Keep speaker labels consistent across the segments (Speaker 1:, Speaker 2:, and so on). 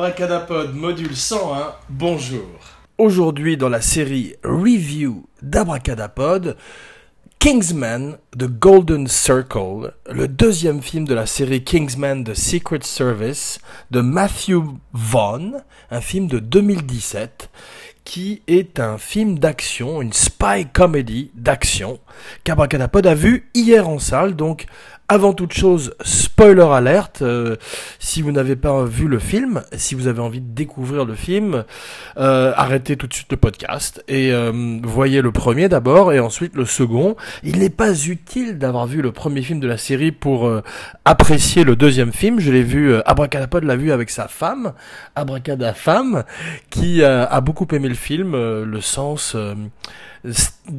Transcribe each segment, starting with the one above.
Speaker 1: Abracadapod module 101, bonjour. Aujourd'hui dans la série Review d'Abracadapod, Kingsman The Golden Circle, le deuxième film de la série Kingsman The Secret Service de Matthew Vaughn, un film de 2017 qui est un film d'action, une spy comedy d'action qu'Abracadapod a vu hier en salle, donc avant toute chose, spoiler alerte, euh, si vous n'avez pas vu le film, si vous avez envie de découvrir le film, euh, arrêtez tout de suite le podcast et euh, voyez le premier d'abord et ensuite le second. Il n'est pas utile d'avoir vu le premier film de la série pour apprécier le deuxième film. Je l'ai vu, Abracadapod l'a vu avec sa femme, Abracada femme, qui a beaucoup aimé le film, le sens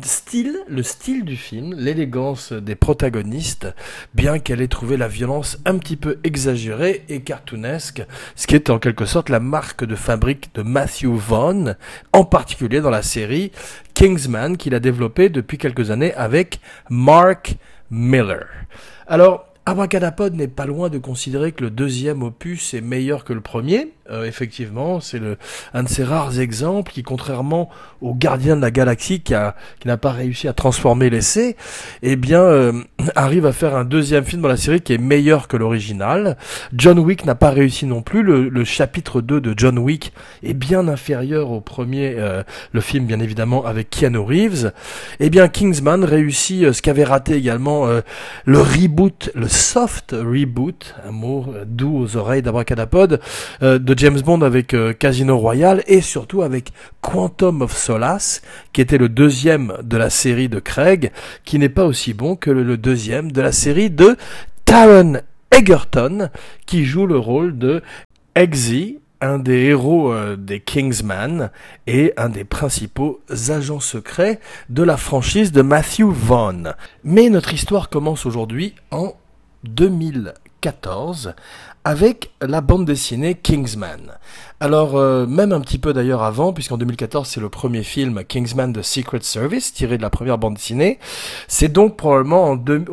Speaker 1: style, le style du film, l'élégance des protagonistes, bien qu'elle ait trouvé la violence un petit peu exagérée et cartoonesque, ce qui est en quelque sorte la marque de fabrique de Matthew Vaughn, en particulier dans la série Kingsman qu'il a développé depuis quelques années avec Mark Miller. Alors, Abracadapod n'est pas loin de considérer que le deuxième opus est meilleur que le premier. Euh, effectivement, c'est le, un de ces rares exemples qui, contrairement au Gardien de la Galaxie qui, a, qui n'a pas réussi à transformer l'essai, eh bien, euh, arrive à faire un deuxième film dans la série qui est meilleur que l'original. John Wick n'a pas réussi non plus. Le, le, chapitre 2 de John Wick est bien inférieur au premier, euh, le film bien évidemment avec Keanu Reeves. Eh bien, Kingsman réussit ce qu'avait raté également le reboot, le soft reboot, un mot doux aux oreilles d'Abracadapod, de James Bond avec euh, Casino Royale et surtout avec Quantum of Solace, qui était le deuxième de la série de Craig, qui n'est pas aussi bon que le, deuxième de la série de Taron Egerton, qui joue le rôle de Eggsy, un des héros euh, des Kingsman et un des principaux agents secrets de la franchise de Matthew Vaughn. Mais notre histoire commence aujourd'hui en 2014 avec la bande dessinée Kingsman. Alors, euh, même un petit peu d'ailleurs avant, puisqu'en 2014 c'est le premier film Kingsman The Secret Service, tiré de la première bande dessinée. C'est donc probablement en deux,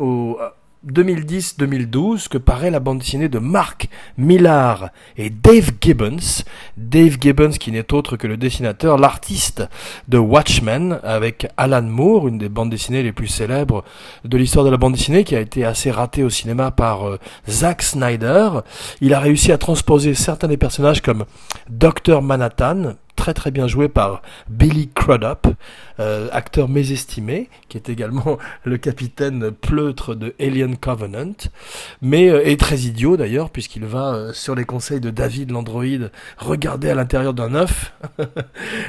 Speaker 1: 2010-2012 que paraît la bande dessinée de Mark Millar et Dave Gibbons. Dave Gibbons qui n'est autre que le dessinateur, l'artiste de Watchmen avec Alan Moore, une des bandes dessinées les plus célèbres de l'histoire de la bande dessinée qui a été assez ratée au cinéma par euh, Zack Snyder. Il a réussi à transposer certains des personnages comme Dr Manhattan, très bien joué par Billy Crudup, euh, acteur mésestimé, qui est également le capitaine pleutre de Alien Covenant, mais euh, est très idiot d'ailleurs, puisqu'il va, euh, sur les conseils de David l'androïde, regarder à l'intérieur d'un œuf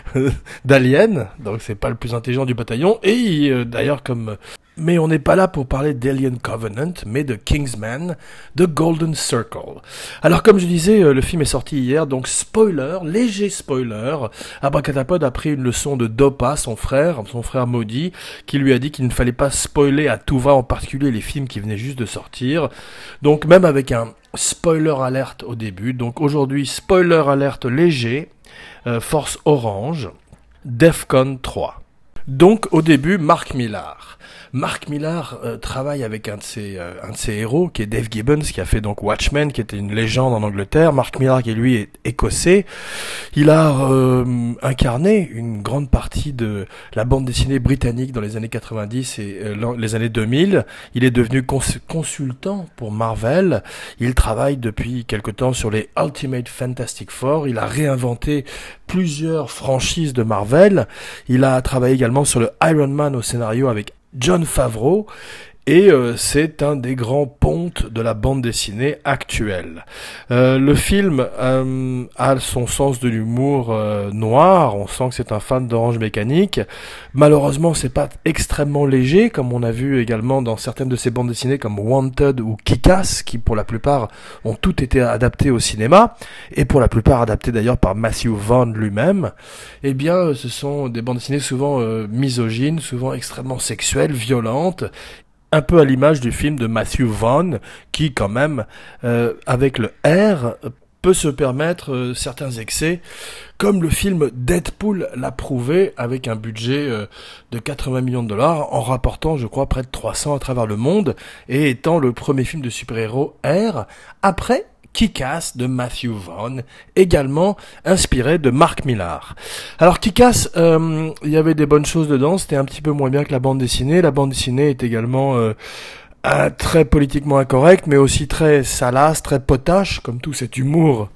Speaker 1: d'Alien, donc c'est pas le plus intelligent du bataillon, et d'ailleurs comme mais on n'est pas là pour parler d'Alien Covenant, mais de Kingsman, The Golden Circle. Alors comme je disais, euh, le film est sorti hier, donc spoiler, léger spoiler. Abracadapod a pris une leçon de Dopa, son frère, son frère maudit, qui lui a dit qu'il ne fallait pas spoiler à tout va, en particulier les films qui venaient juste de sortir. Donc même avec un spoiler alerte au début. Donc aujourd'hui, spoiler alerte léger, euh, Force Orange, Defcon 3. Donc au début, Mark Millar. Mark Millar euh, travaille avec un de ses euh, un de ses héros qui est Dave Gibbons qui a fait donc Watchmen qui était une légende en Angleterre. Mark Millar qui lui est écossais. Il a euh, incarné une grande partie de la bande dessinée britannique dans les années 90 et les années 2000. Il est devenu consultant pour Marvel. Il travaille depuis quelque temps sur les Ultimate Fantastic Four. Il a réinventé plusieurs franchises de Marvel. Il a travaillé également sur le Iron Man au scénario avec John Favreau et euh, c'est un des grands pontes de la bande dessinée actuelle. Euh, le film euh, a son sens de l'humour noir, on sent que c'est un fan d'Orange Mécanique. Malheureusement, c'est pas extrêmement léger, comme on a vu également dans certaines de ces bandes dessinées comme Wanted ou Kick-Ass, qui pour la plupart ont toutes été adaptées au cinéma, et pour la plupart adaptées d'ailleurs par Matthew Vaughn lui-même. Eh bien, ce sont des bandes dessinées souvent misogynes, souvent extrêmement sexuelles, violentes, un peu à l'image du film de Matthew Vaughn, qui quand même, euh, avec le R, peut se permettre euh, certains excès, comme le film Deadpool l'a prouvé, avec un budget euh, de 80 millions de dollars, en rapportant, je crois, près de 300 à travers le monde, et étant le premier film de super-héros R, après Kick-Ass de Matthew Vaughn, également inspiré de Mark Millar. Alors Kick-Ass, euh, il y avait des bonnes choses dedans, c'était un petit peu moins bien que la bande dessinée. La bande dessinée est également euh, très politiquement incorrecte, mais aussi très salace, très potache, comme tout cet humour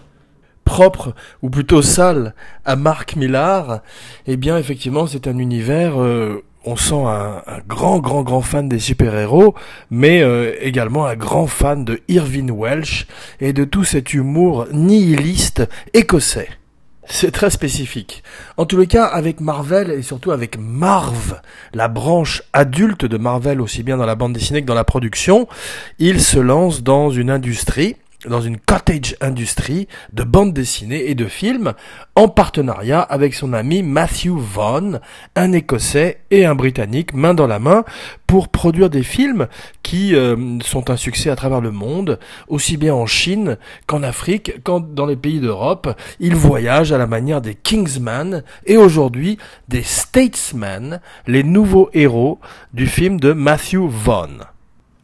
Speaker 1: propre ou plutôt sale à Mark Millar, eh bien effectivement c'est un univers euh, on sent un, grand, grand, grand fan des super-héros, mais euh, également un grand fan de Irvine Welsh et de tout cet humour nihiliste écossais. C'est très spécifique. En tous les cas, avec Marvel et surtout avec Marv, la branche adulte de Marvel aussi bien dans la bande dessinée que dans la production, il se lance dans une industrie dans une cottage industry de bande dessinée et de films en partenariat avec son ami Matthew Vaughn, un Écossais et un Britannique, main dans la main, pour produire des films qui euh, sont un succès à travers le monde, aussi bien en Chine qu'en Afrique, qu'en dans les pays d'Europe. Il voyage à la manière des Kingsman et aujourd'hui des Statesmen, les nouveaux héros du film de Matthew Vaughn.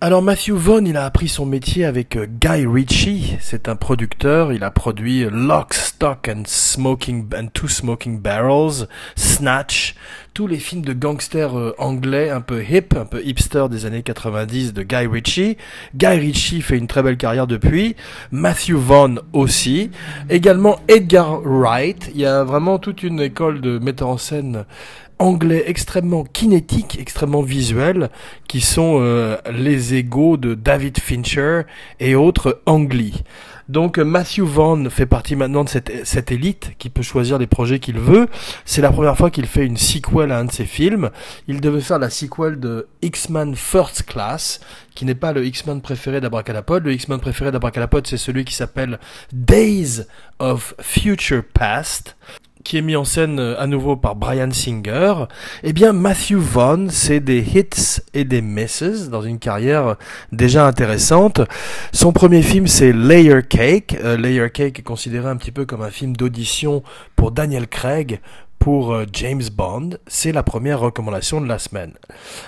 Speaker 1: Alors Matthew Vaughn, il a appris son métier avec euh, Guy Ritchie, c'est un producteur, il a produit Lock, Stock and Smoking and Two Smoking Barrels, Snatch, tous les films de gangsters euh, anglais un peu hip, un peu hipster des années 90 de Guy Ritchie. Guy Ritchie fait une très belle carrière depuis, Matthew Vaughn aussi, également Edgar Wright, il y a vraiment toute une école de metteurs en scène anglais extrêmement kinétiques, extrêmement visuels, qui sont euh, les égaux de David Fincher et autres Angli. Donc Matthew Vaughn fait partie maintenant de cette, cette élite qui peut choisir les projets qu'il veut. C'est la première fois qu'il fait une sequel à un de ses films. Il devait faire la sequel de X-Men First Class, qui n'est pas le X-Men préféré d'Abracadapod. Le X-Men préféré d'Abracadapod, c'est celui qui s'appelle Days of Future Past qui est mis en scène euh, à nouveau par Brian Singer, eh bien Matthew Vaughn, c'est des hits et des misses dans une carrière déjà intéressante. Son premier film c'est Layer Cake. Euh, Layer Cake est considéré un petit peu comme un film d'audition pour Daniel Craig pour euh, James Bond, c'est la première recommandation de la semaine.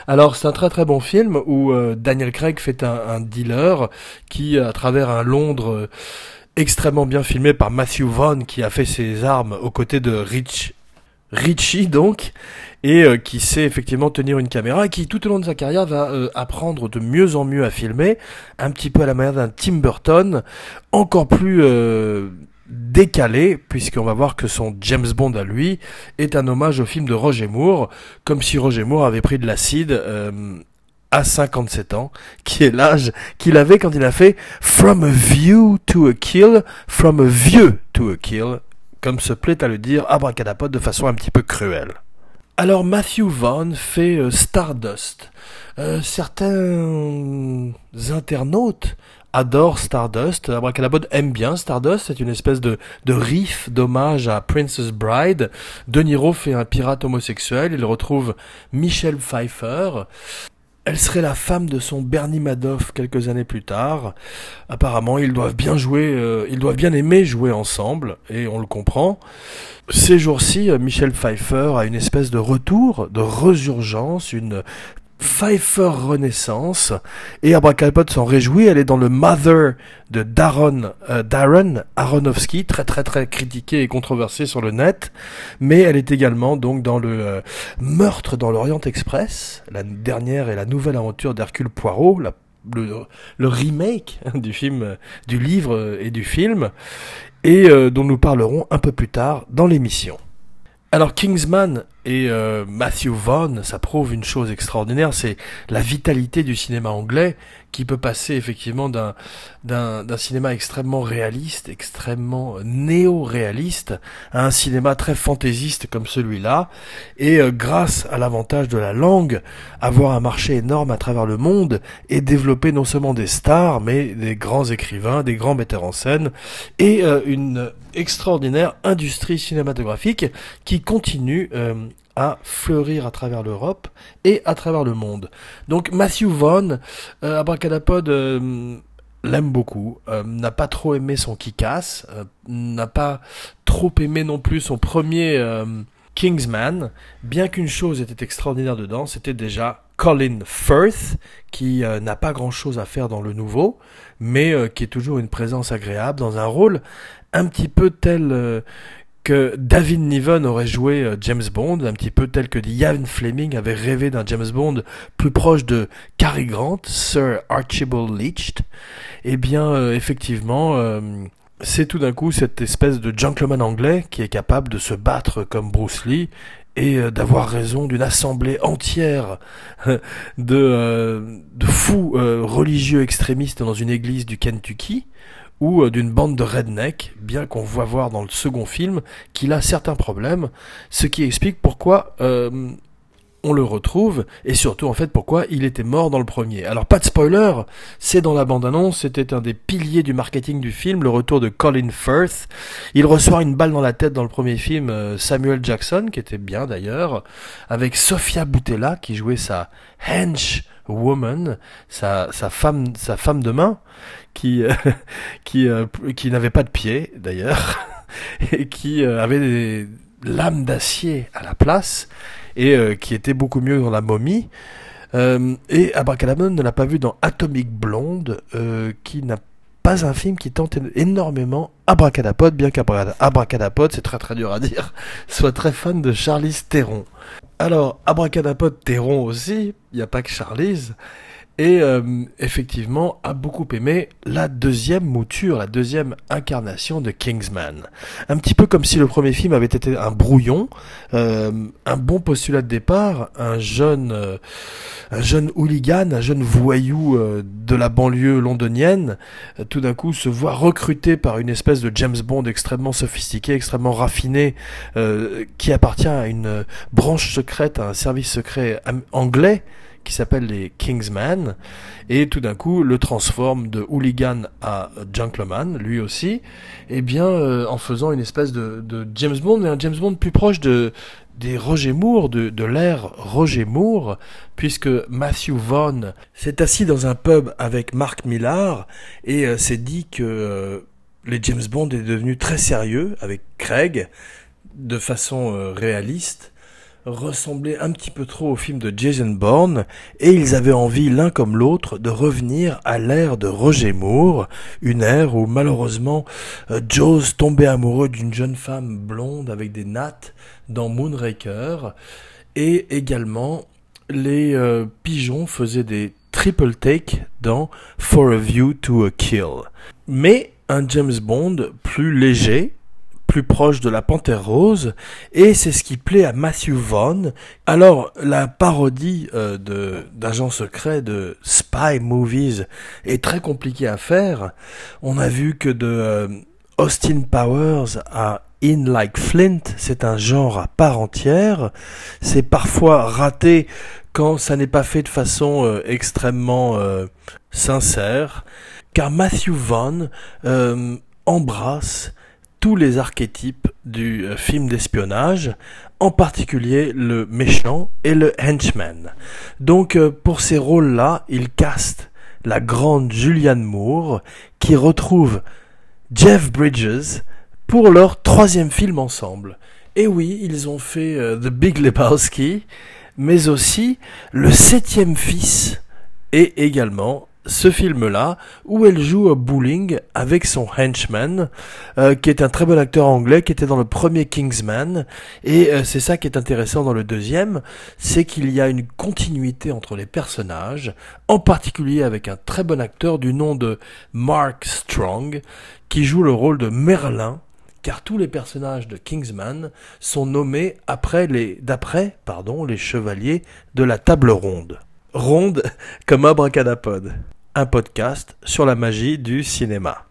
Speaker 1: Alors c'est un très très bon film où Daniel Craig fait un, un, dealer qui, à travers un Londres extrêmement bien filmé par Matthew Vaughn qui a fait ses armes aux côtés de Rich Richie donc et euh, qui sait effectivement tenir une caméra et qui tout au long de sa carrière va euh, apprendre de mieux en mieux à filmer un petit peu à la manière d'un Tim Burton encore plus euh, décalé puisqu'on va voir que son James Bond à lui est un hommage au film de Roger Moore comme si Roger Moore avait pris de l'acide à 57 ans, qui est l'âge qu'il avait quand il a fait From a View to a Kill, From a Vieux to a Kill, comme se plaît à le dire Abracadapod de façon un petit peu cruelle. Alors Matthew Vaughn fait euh, Stardust. Euh, certains internautes adorent Stardust. Abracadapod aime bien Stardust. C'est une espèce de, de riff d'hommage à Princess Bride. De Niro fait un pirate homosexuel. Il retrouve Michelle Pfeiffer. Elle serait la femme de son Bernie Madoff quelques années plus tard. Apparemment, ils doivent bien jouer, euh, ils doivent bien aimer jouer ensemble, et on le comprend. Ces jours-ci, euh, Michel Pfeiffer a une espèce de retour, de résurgence, une Pfeiffer Renaissance et Abracadapod s'en réjouit. Elle est dans le Mother de Darren, euh, Darren Aronofsky, très très très critiqué et controversé sur le net, mais elle est également donc dans le euh, Meurtre dans l'Orient Express, la dernière et la nouvelle aventure d'Hercule Poirot, le, remake du film, euh, du livre et du film, et dont nous parlerons un peu plus tard dans l'émission. Alors Kingsman et euh, Matthew Vaughn, ça prouve une chose extraordinaire, c'est la vitalité du cinéma anglais qui peut passer effectivement d'un d'un cinéma extrêmement réaliste, extrêmement néo-réaliste, à un cinéma très fantaisiste comme celui-là, et euh, grâce à l'avantage de la langue, avoir un marché énorme à travers le monde et développer non seulement des stars, mais des grands écrivains, des grands metteurs en scène, et euh, une extraordinaire industrie cinématographique qui continue à fleurir à travers l'Europe et à travers le monde. Donc Matthew Vaughn, euh, Abracadapod euh, l'aime beaucoup, euh, n'a pas trop aimé son Kikas, euh, n'a pas trop aimé non plus son premier Kingsman, bien qu'une chose était extraordinaire dedans, c'était déjà Colin Firth, qui euh, n'a pas grand-chose à faire dans le nouveau, mais euh, qui est toujours une présence agréable dans un rôle un petit peu tel euh, que David Niven aurait joué James Bond, un petit peu tel que Ian Fleming avait rêvé d'un James Bond plus proche de Cary Grant, Sir Archibald Leach. Eh bien, effectivement c'est tout d'un coup cette espèce de gentleman anglais qui est capable de se battre comme Bruce Lee et euh, d'avoir raison d'une assemblée entière de, euh, fous euh, religieux extrémistes dans une église du Kentucky ou d'une bande de redneck, bien qu'on voit voir dans le second film qu'il a certains problèmes, ce qui explique pourquoi on le retrouve, et surtout en fait pourquoi il était mort dans le premier. Alors pas de spoiler, c'est dans la bande-annonce, c'était un des piliers du marketing du film, le retour de Colin Firth. Il reçoit une balle dans la tête dans le premier film, euh, Samuel Jackson, qui était bien d'ailleurs, avec Sofia Boutella qui jouait sa hench woman, sa, sa femme, sa femme de main, qui, euh, qui, euh, qui n'avait pas de pied d'ailleurs, et qui avait des lames d'acier à la place et euh, qui était beaucoup mieux dans La Momie. Euh, et Abracadabra ne l'a pas vu dans Atomic Blonde, euh, qui n'a pas un film qui tente énormément Abracadapod, bien qu'Abracadapod, c'est très très dur à dire, soit très fan de Charlize Theron. Alors, Abracadapod Theron aussi, il n'y a pas que Charlize, et euh, effectivement a beaucoup aimé la deuxième mouture, la deuxième incarnation de Kingsman. Un petit peu comme si le premier film avait été un brouillon, euh, un bon postulat de départ, un jeune, euh, un jeune hooligan, un jeune voyou de la banlieue londonienne, tout d'un coup se voit recruté par une espèce de James Bond extrêmement sophistiqué, extrêmement raffiné, qui appartient à une branche secrète, à un service secret anglais qui s'appelle les Kingsman, et tout d'un coup le transforme de hooligan à gentleman, lui aussi, et bien euh, en faisant une espèce de, James Bond, mais un James Bond plus proche de des Roger Moore, de, de l'ère Roger Moore, puisque Matthew Vaughn s'est assis dans un pub avec Mark Millar et euh, s'est dit que euh, les James Bond est devenu très sérieux avec Craig, de façon réaliste, ressemblait un petit peu trop au film de Jason Bourne et ils avaient envie l'un comme l'autre de revenir à l'ère de Roger Moore, une ère où malheureusement euh, Jaws tombait amoureux d'une jeune femme blonde avec des nattes dans Moonraker et également les euh, pigeons faisaient des triple take dans For a View to a Kill. Mais un James Bond plus léger, plus proche de la Panthère Rose, et c'est ce qui plaît à Matthew Vaughn. Alors, la parodie euh, de d'agent secret de spy movies est très compliquée à faire. On a vu que de euh, Austin Powers à In Like Flint, c'est un genre à part entière. C'est parfois raté quand ça n'est pas fait de façon euh, extrêmement sincère, car Matthew Vaughn embrasse tous les archétypes du euh, film d'espionnage, en particulier le méchant et le henchman. Donc euh, pour ces rôles-là, il caste la grande Julianne Moore qui retrouve Jeff Bridges pour leur troisième film ensemble. Et oui, ils ont fait euh, The Big Lebowski, mais aussi Le Septième Fils et également ce film-là, où elle joue au bowling avec son henchman, euh, qui est un très bon acteur anglais, qui était dans le premier Kingsman, et euh, c'est ça qui est intéressant dans le deuxième, c'est qu'il y a une continuité entre les personnages, en particulier avec un très bon acteur du nom de Mark Strong, qui joue le rôle de Merlin, car tous les personnages de Kingsman sont nommés après les, d'après, pardon, les chevaliers de la table ronde. Ronde comme abracadapod un podcast sur la magie du cinéma.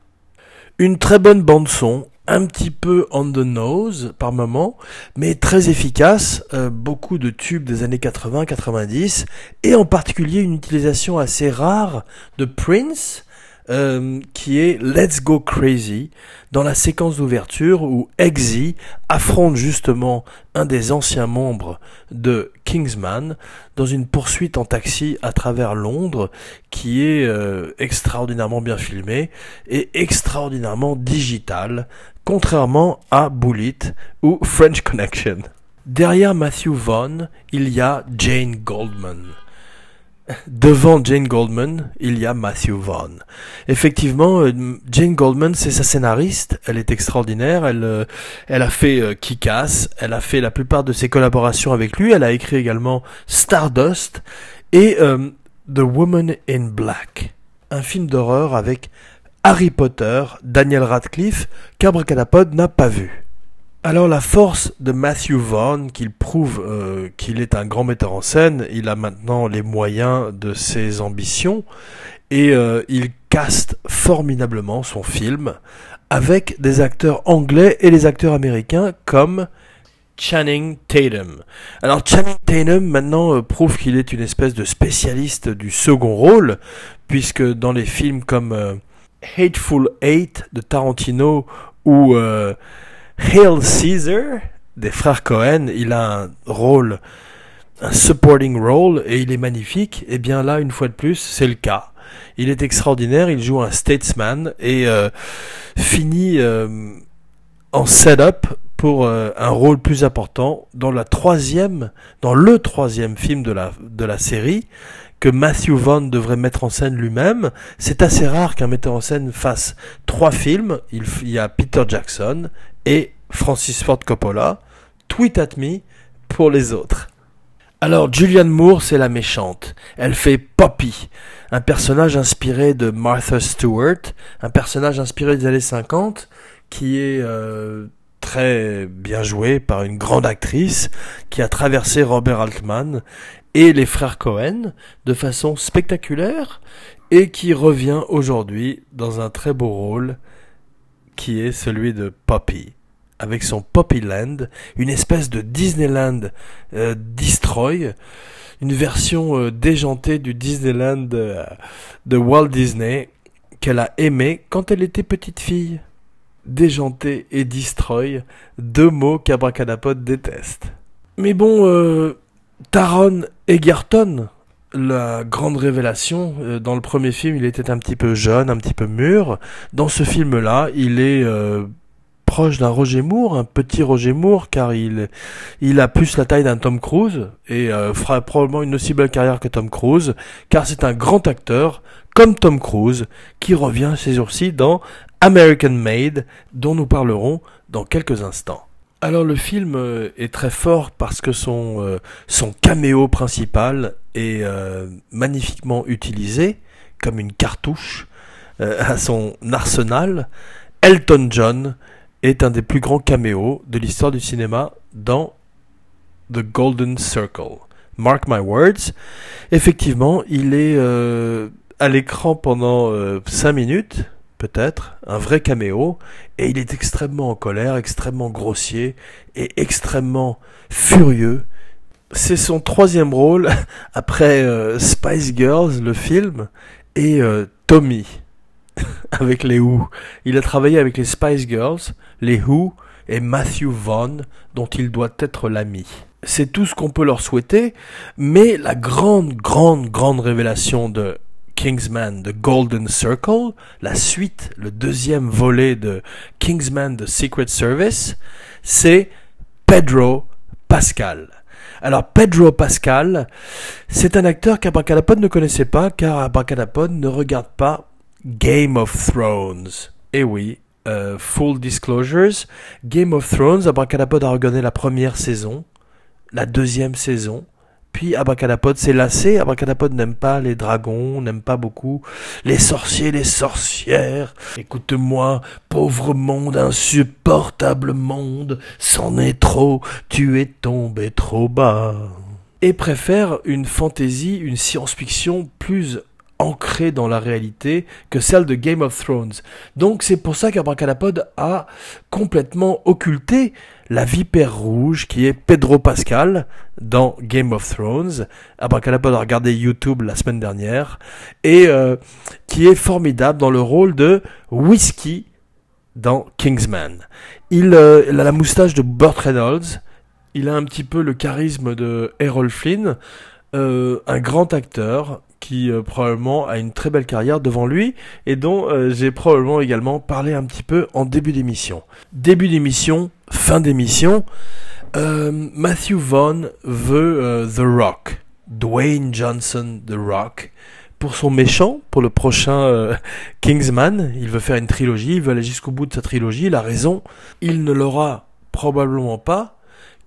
Speaker 1: Une très bonne bande son, un petit peu on the nose par moment, mais très efficace, euh, beaucoup de tubes des années 80-90, et en particulier une utilisation assez rare de Prince, euh, qui est Let's Go Crazy, dans la séquence d'ouverture où Eggsy affronte justement un des anciens membres de Kingsman dans une poursuite en taxi à travers Londres qui est euh, extraordinairement bien filmée et extraordinairement digital, contrairement à Bullet ou French Connection. Derrière Matthew Vaughn, il y a Jane Goldman. Devant Jane Goldman, il y a Matthew Vaughn. Effectivement, euh, Jane Goldman, c'est sa scénariste. Elle est extraordinaire. Elle, euh, elle a fait euh, Kick-Ass. Elle a fait la plupart de ses collaborations avec lui. Elle a écrit également Stardust et The Woman in Black, un film d'horreur avec Harry Potter, Daniel Radcliffe, qu'Abracadapod n'a pas vu. Alors la force de Matthew Vaughn, qu'il prouve euh, qu'il est un grand metteur en scène, il a maintenant les moyens de ses ambitions et euh, il caste formidablement son film avec des acteurs anglais et les acteurs américains comme Channing Tatum. Alors Channing Tatum maintenant euh, prouve qu'il est une espèce de spécialiste du second rôle puisque dans les films comme Hateful Eight de Tarantino ou Hail Caesar des frères Cohen, il a un rôle, un supporting role, et il est magnifique. Et eh bien là, une fois de plus, c'est le cas. Il est extraordinaire, il joue un statesman et euh, finit euh, en setup pour euh, un rôle plus important dans la troisième, dans le troisième film de la, de la série que Matthew Vaughn devrait mettre en scène lui-même. C'est assez rare qu'un metteur en scène fasse trois films. Il, y a Peter Jackson et Francis Ford Coppola. Tweet at me pour les autres. Alors Julianne Moore, c'est la méchante. Elle fait Poppy, un personnage inspiré de Martha Stewart, un personnage inspiré des années 50 qui est euh, très bien joué par une grande actrice qui a traversé Robert Altman et les frères Cohen de façon spectaculaire et qui revient aujourd'hui dans un très beau rôle qui est celui de Poppy avec son Poppyland, une espèce de Disneyland euh, Destroy, une version euh, déjantée du Disneyland euh, de Walt Disney qu'elle a aimé quand elle était petite fille. Déjanté et Destroy, deux mots qu'Abracadapod déteste. Mais bon, Taron Egerton, la grande révélation, euh, dans le premier film, il était un petit peu jeune, un petit peu mûr. Dans ce film-là, il est euh, proche d'un Roger Moore, un petit Roger Moore, car il, il a plus la taille d'un Tom Cruise et euh, fera probablement une aussi belle carrière que Tom Cruise, car c'est un grand acteur, comme Tom Cruise, qui revient ces jours-ci dans American Made, dont nous parlerons dans quelques instants. Alors le film euh, est très fort parce que son, euh, son caméo principal est euh, magnifiquement utilisé comme une cartouche à son arsenal. Elton John est un des plus grands caméos de l'histoire du cinéma dans The Golden Circle. Mark my words. Effectivement, il est à l'écran pendant 5 minutes peut-être, un vrai caméo, et il est extrêmement en colère, extrêmement grossier et extrêmement furieux. C'est son troisième rôle après euh, Spice Girls, le film, et euh, Tommy avec les Who. Il a travaillé avec les Spice Girls, les Who et Matthew Vaughn, dont il doit être l'ami. C'est tout ce qu'on peut leur souhaiter, mais la grande, grande, grande révélation de Kingsman The Golden Circle, la suite, le deuxième volet de Kingsman The Secret Service, c'est Pedro Pascal. Alors Pedro Pascal, c'est un acteur qu'Abracadapod ne connaissait pas car Abracadapod ne regarde pas Game of Thrones. Eh oui, euh, full disclosures, Game of Thrones, Abracadapod a regardé la première saison, la deuxième saison, puis Abracadapod s'est lassé. Abracadapod n'aime pas les dragons, n'aime pas beaucoup les sorciers, les sorcières. Écoute-moi, pauvre monde, insupportable monde, c'en est trop, tu es tombé trop bas. Et préfère une fantaisie, une science-fiction plus ancrée dans la réalité que celle de Game of Thrones. Donc c'est pour ça qu'Abracadapod a complètement occulté la vipère rouge qui est Pedro Pascal dans Game of Thrones. Abracadapod a regardé YouTube la semaine dernière et euh, qui est formidable dans le rôle de Whiskey dans Kingsman. Il, euh, il a la moustache de Burt Reynolds. Il a un petit peu le charisme de Errol Flynn. Euh, un grand acteur qui euh, probablement a une très belle carrière devant lui et dont euh, j'ai probablement également parlé un petit peu en début d'émission. Début d'émission, fin d'émission. Euh, Matthew Vaughn veut euh, The Rock, Dwayne Johnson The Rock, pour son méchant, pour le prochain euh, Kingsman. Il veut faire une trilogie, il veut aller jusqu'au bout de sa trilogie. Il a raison, il ne l'aura probablement pas,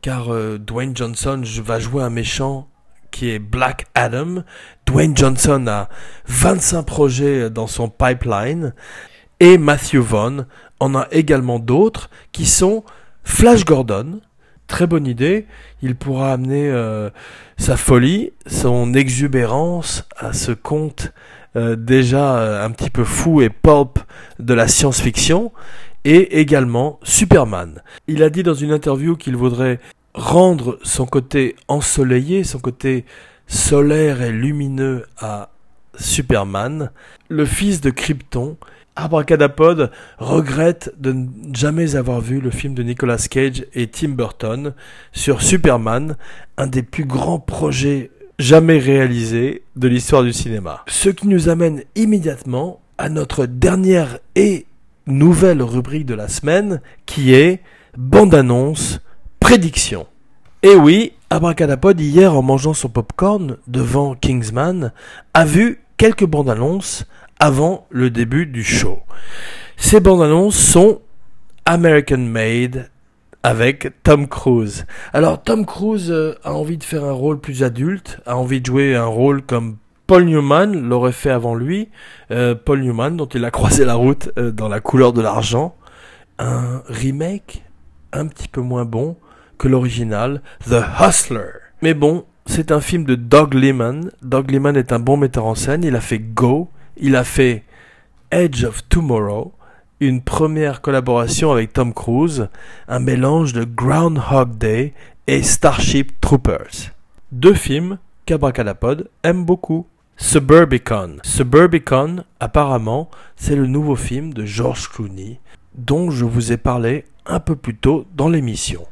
Speaker 1: car Dwayne Johnson va jouer un méchant qui est Black Adam. Dwayne Johnson a 25 projets dans son pipeline. Et Matthew Vaughn en a également d'autres qui sont Flash Gordon, très bonne idée. Il pourra amener euh, sa folie, son exubérance à ce conte euh, déjà euh, un petit peu fou et pulp de la science-fiction, et également Superman. Il a dit dans une interview qu'il voudrait rendre son côté ensoleillé, son côté solaire et lumineux à Superman, le fils de Krypton, Abracadapod regrette de ne jamais avoir vu le film de Nicolas Cage et Tim Burton sur Superman, un des plus grands projets jamais réalisés de l'histoire du cinéma. Ce qui nous amène immédiatement à notre dernière et nouvelle rubrique de la semaine qui est bande-annonce prédiction. Et oui, Abracadapod hier en mangeant son popcorn devant Kingsman a vu quelques bandes annonces avant le début du show. Ces bandes annonces sont American Made avec Tom Cruise. Alors Tom Cruise euh, a envie de faire un rôle plus adulte, a envie de jouer un rôle comme Paul Newman l'aurait fait avant lui. Euh, Paul Newman dont il a croisé la route euh, dans la couleur de l'argent. Un remake un petit peu moins bon l'original, The Hustler. Mais bon, c'est un film de Doug Liman. Doug Liman est un bon metteur en scène. Il a fait Go, il a fait Edge of Tomorrow, une première collaboration avec Tom Cruise, un mélange de Groundhog Day et Starship Troopers. Deux films qu'Abracadapod aime beaucoup. Suburbicon. Suburbicon, apparemment, c'est le nouveau film de George Clooney, dont je vous ai parlé un peu plus tôt dans l'émission.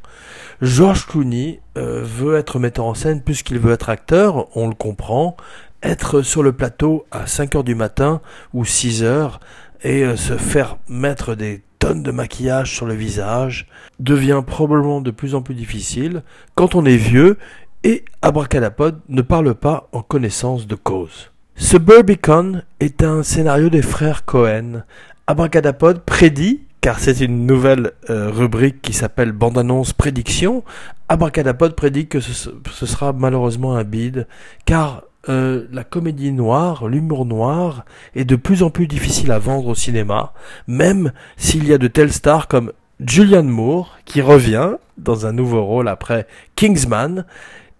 Speaker 1: George Clooney euh, veut être metteur en scène plus qu'il veut être acteur, on le comprend, être sur le plateau à 5 heures du matin ou 6 heures et euh, se faire mettre des tonnes de maquillage sur le visage devient probablement de plus en plus difficile quand on est vieux et Abracadapod ne parle pas en connaissance de cause. Suburbicon est un scénario des frères Cohen. Abracadapod prédit, car c'est une nouvelle euh, rubrique qui s'appelle Bande-annonce prédiction, Abracadapod prédit que ce, sera malheureusement un bide, car euh, la comédie noire, l'humour noir est de plus en plus difficile à vendre au cinéma, même s'il y a de telles stars comme Julianne Moore qui revient dans un nouveau rôle après Kingsman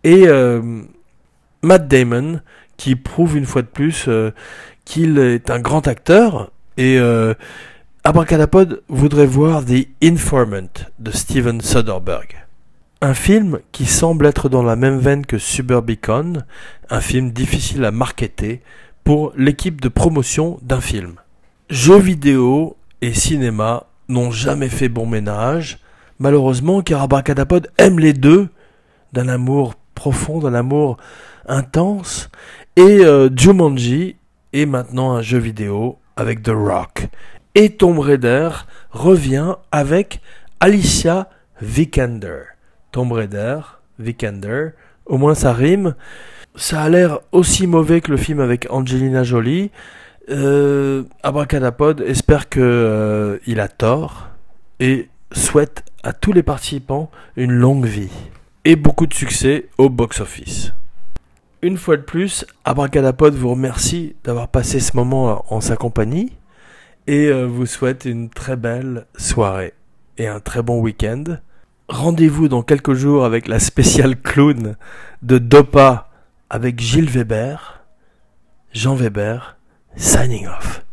Speaker 1: et euh, Matt Damon qui prouve une fois de plus qu'il est un grand acteur et Abracadapod voudrait voir The Informant de Steven Soderbergh. Un film qui semble être dans la même veine que Suburbicon, un film difficile à marketer pour l'équipe de promotion d'un film. Jeux vidéo et cinéma n'ont jamais fait bon ménage, malheureusement car Abracadapod aime les deux d'un amour profond, d'un amour intense, et euh, Jumanji est maintenant un jeu vidéo avec The Rock. Et Tomb Raider revient avec Alicia Vikander. Tomb Raider, Vikander. Au moins ça rime. Ça a l'air aussi mauvais que le film avec Angelina Jolie. Euh, Abracadapod espère que euh, a tort et souhaite à tous les participants une longue vie et beaucoup de succès au box-office. Une fois de plus, Abracadapod vous remercie d'avoir passé ce moment en sa compagnie et euh, vous souhaite une très belle soirée et un très bon week-end. Rendez-vous dans quelques jours avec la spéciale clown de Dopa avec Gilles Weber, Jean Weber, signing off.